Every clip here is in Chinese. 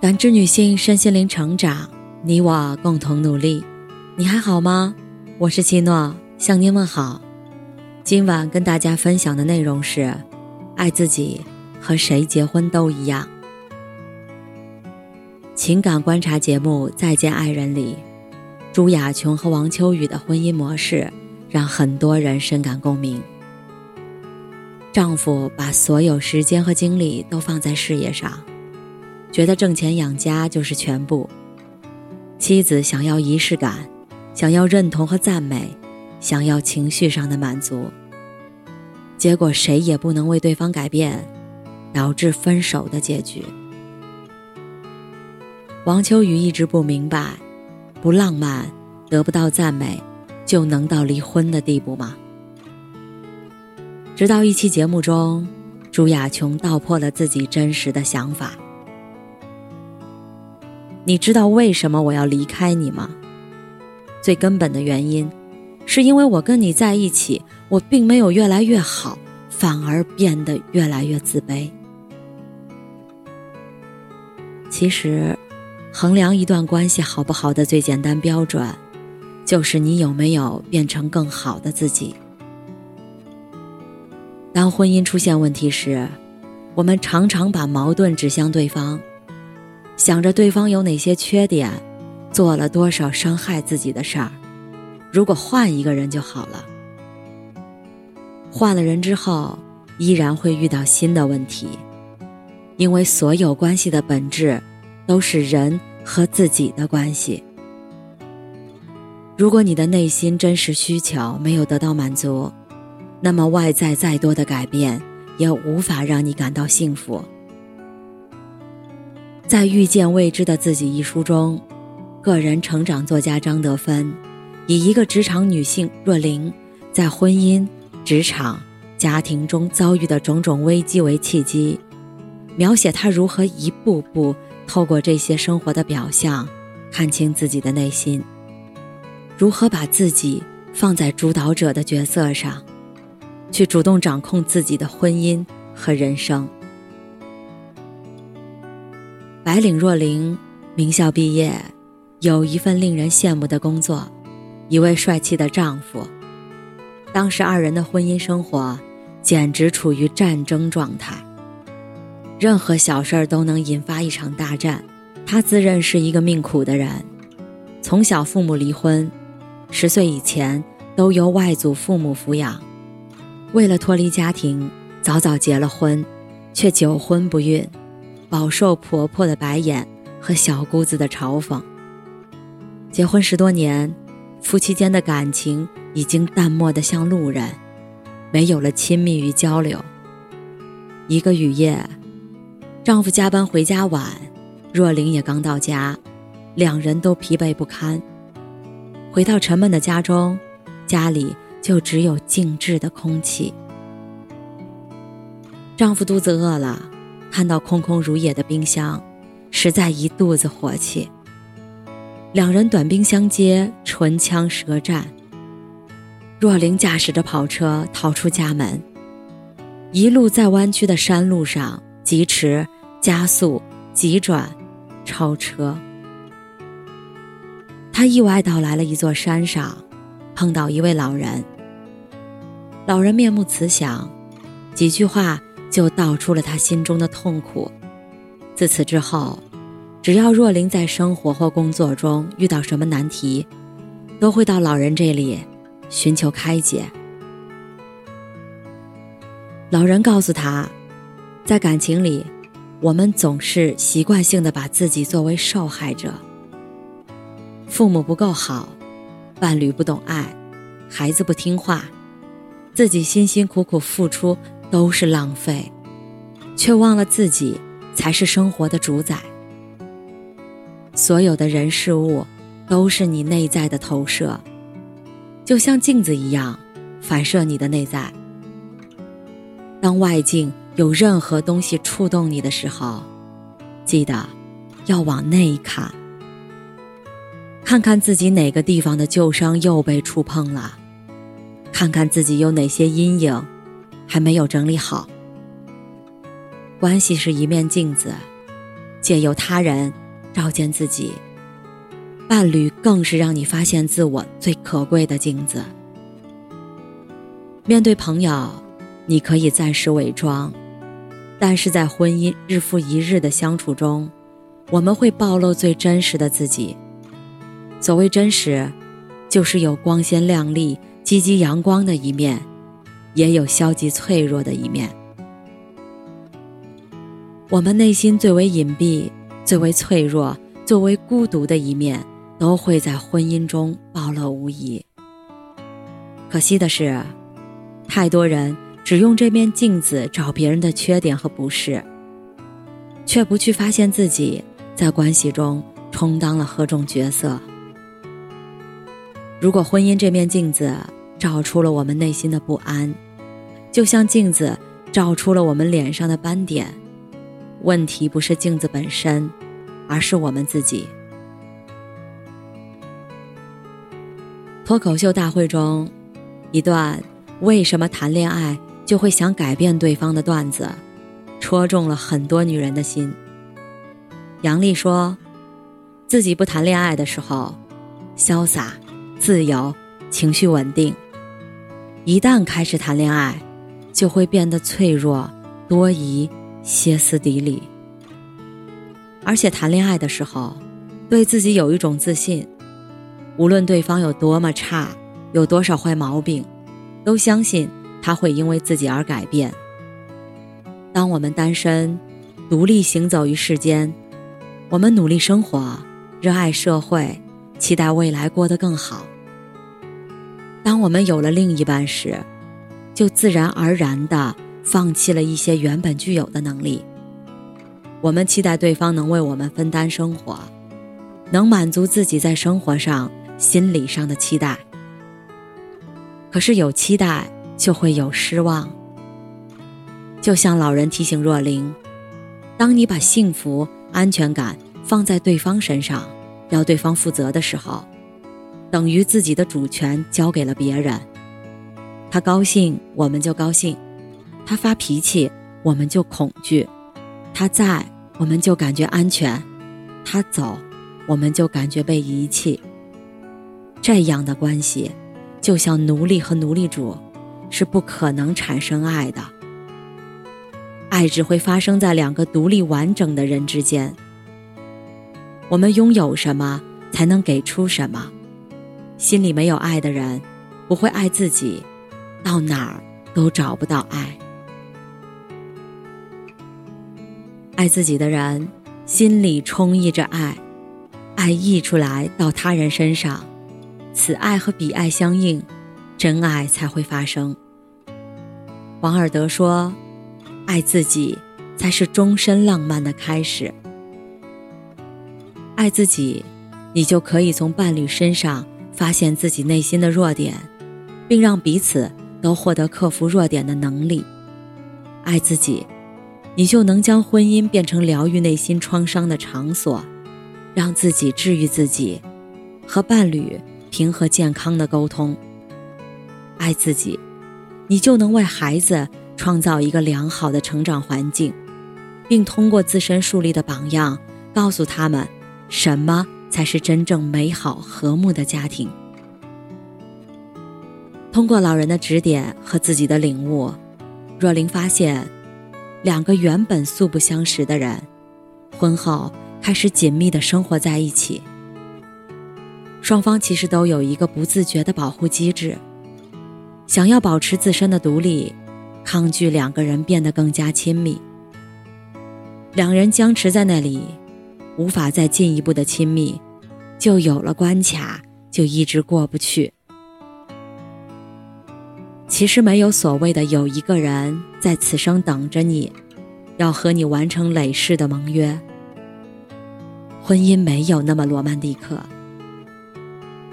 感知女性身心灵成长，你我共同努力。你还好吗？我是七诺，向您问好。今晚跟大家分享的内容是：爱自己和谁结婚都一样。情感观察节目《再见爱人》里，朱雅琼和王秋雨的婚姻模式让很多人深感共鸣。丈夫把所有时间和精力都放在事业上。觉得挣钱养家就是全部。妻子想要仪式感，想要认同和赞美，想要情绪上的满足。结果谁也不能为对方改变，导致分手的结局。王秋雨一直不明白，不浪漫，得不到赞美，就能到离婚的地步吗？直到一期节目中，朱亚琼道破了自己真实的想法。你知道为什么我要离开你吗？最根本的原因，是因为我跟你在一起，我并没有越来越好，反而变得越来越自卑。其实，衡量一段关系好不好的最简单标准，就是你有没有变成更好的自己。当婚姻出现问题时，我们常常把矛盾指向对方。想着对方有哪些缺点，做了多少伤害自己的事儿，如果换一个人就好了。换了人之后，依然会遇到新的问题，因为所有关系的本质都是人和自己的关系。如果你的内心真实需求没有得到满足，那么外在再多的改变也无法让你感到幸福。在《遇见未知的自己》一书中，个人成长作家张德芬以一个职场女性若琳在婚姻、职场、家庭中遭遇的种种危机为契机，描写她如何一步步透过这些生活的表象，看清自己的内心，如何把自己放在主导者的角色上，去主动掌控自己的婚姻和人生。白领若琳，名校毕业，有一份令人羡慕的工作，一位帅气的丈夫。当时二人的婚姻生活简直处于战争状态，任何小事儿都能引发一场大战。他自认是一个命苦的人，从小父母离婚，十岁以前都由外祖父母抚养。为了脱离家庭，早早结了婚，却久婚不孕。饱受婆婆的白眼和小姑子的嘲讽。结婚十多年，夫妻间的感情已经淡漠的像路人，没有了亲密与交流。一个雨夜，丈夫加班回家晚，若琳也刚到家，两人都疲惫不堪。回到沉闷的家中，家里就只有静置的空气。丈夫肚子饿了。看到空空如也的冰箱，实在一肚子火气。两人短兵相接，唇枪舌战。若琳驾驶着跑车逃出家门，一路在弯曲的山路上疾驰、加速、急转、超车。他意外到来了一座山上，碰到一位老人。老人面目慈祥，几句话。就道出了他心中的痛苦。自此之后，只要若琳在生活或工作中遇到什么难题，都会到老人这里寻求开解。老人告诉他，在感情里，我们总是习惯性的把自己作为受害者。父母不够好，伴侣不懂爱，孩子不听话，自己辛辛苦苦付出。都是浪费，却忘了自己才是生活的主宰。所有的人事物都是你内在的投射，就像镜子一样，反射你的内在。当外境有任何东西触动你的时候，记得要往内看，看看自己哪个地方的旧伤又被触碰了，看看自己有哪些阴影。还没有整理好。关系是一面镜子，借由他人照见自己。伴侣更是让你发现自我最可贵的镜子。面对朋友，你可以暂时伪装，但是在婚姻日复一日的相处中，我们会暴露最真实的自己。所谓真实，就是有光鲜亮丽、积极阳光的一面，也有消极脆弱的一面。我们内心最为隐蔽、最为脆弱、最为孤独的一面，都会在婚姻中暴露无遗。可惜的是。太多人只用这面镜子找别人的缺点和不是，却不去发现自己在关系中充当了何种角色。如果婚姻这面镜子照出了我们内心的不安，就像镜子照出了我们脸上的斑点，问题不是镜子本身，而是我们自己。脱口秀大会中，一段。为什么谈恋爱就会想改变对方的段子，戳中了很多女人的心。杨丽说，自己不谈恋爱的时候，潇洒、自由、情绪稳定；一旦开始谈恋爱，就会变得脆弱、多疑、歇斯底里。而且谈恋爱的时候，对自己有一种自信，无论对方有多么差，有多少坏毛病。都相信他会因为自己而改变。当我们单身，独立行走于世间，我们努力生活，热爱社会，期待未来过得更好。当我们有了另一半时，就自然而然地放弃了一些原本具有的能力。我们期待对方能为我们分担生活，能满足自己在生活上、心理上的期待。可是有期待就会有失望。就像老人提醒若琳：“当你把幸福、安全感放在对方身上，要对方负责的时候，等于自己的主权交给了别人。他高兴，我们就高兴；他发脾气，我们就恐惧；他在，我们就感觉安全；他走，我们就感觉被遗弃。这样的关系。”就像奴隶和奴隶主，是不可能产生爱的。爱只会发生在两个独立完整的人之间。我们拥有什么，才能给出什么。心里没有爱的人，不会爱自己，到哪儿都找不到爱。爱自己的人，心里充溢着爱，爱溢出来到他人身上。此爱和彼爱相应，真爱才会发生。王尔德说：“爱自己才是终身浪漫的开始。爱自己，你就可以从伴侣身上发现自己内心的弱点，并让彼此都获得克服弱点的能力。爱自己，你就能将婚姻变成疗愈内心创伤的场所，让自己治愈自己，和伴侣。”平和健康的沟通，爱自己，你就能为孩子创造一个良好的成长环境，并通过自身树立的榜样，告诉他们什么才是真正美好和睦的家庭。通过老人的指点和自己的领悟，若琳发现，两个原本素不相识的人，婚后开始紧密的生活在一起。双方其实都有一个不自觉的保护机制，想要保持自身的独立，抗拒两个人变得更加亲密。两人僵持在那里，无法再进一步的亲密，就有了关卡，就一直过不去。其实没有所谓的有一个人在此生等着你，要和你完成累世的盟约。婚姻没有那么罗曼蒂克。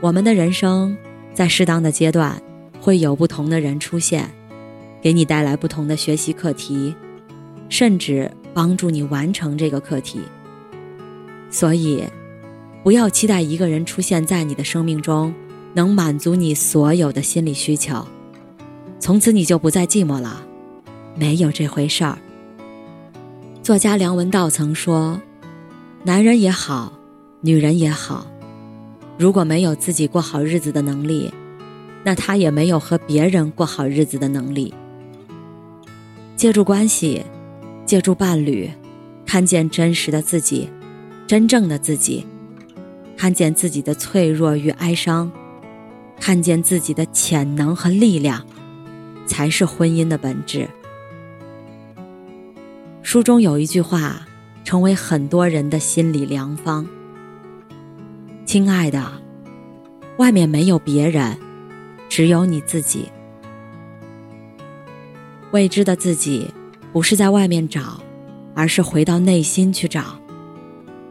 我们的人生，在适当的阶段，会有不同的人出现，给你带来不同的学习课题，甚至帮助你完成这个课题。所以，不要期待一个人出现在你的生命中，能满足你所有的心理需求，从此你就不再寂寞了。没有这回事儿。作家梁文道曾说：“男人也好，女人也好，如果没有自己过好日子的能力，那他也没有和别人过好日子的能力。借助关系，借助伴侣，看见真实的自己，真正的自己，看见自己的脆弱与哀伤，看见自己的潜能和力量，才是婚姻的本质。书中有一句话。成为很多人的心理良方。亲爱的，外面没有别人，只有你自己。未知的自己，不是在外面找，而是回到内心去找。